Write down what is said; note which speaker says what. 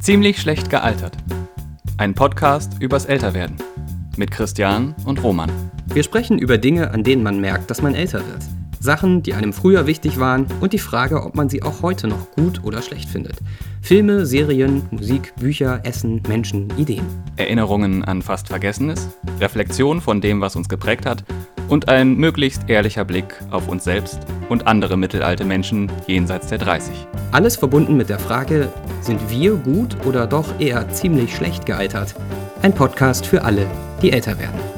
Speaker 1: Ziemlich schlecht gealtert. Ein Podcast übers Älterwerden. Mit Christian und Roman.
Speaker 2: Wir sprechen über Dinge, an denen man merkt, dass man älter wird. Sachen, die einem früher wichtig waren und die Frage, ob man sie auch heute noch gut oder schlecht findet. Filme, Serien, Musik, Bücher, Essen, Menschen, Ideen.
Speaker 1: Erinnerungen an fast Vergessenes, Reflexion von dem, was uns geprägt hat und ein möglichst ehrlicher Blick auf uns selbst und andere mittelalte Menschen jenseits der 30.
Speaker 2: Alles verbunden mit der Frage, sind wir gut oder doch eher ziemlich schlecht gealtert? Ein Podcast für alle, die älter werden.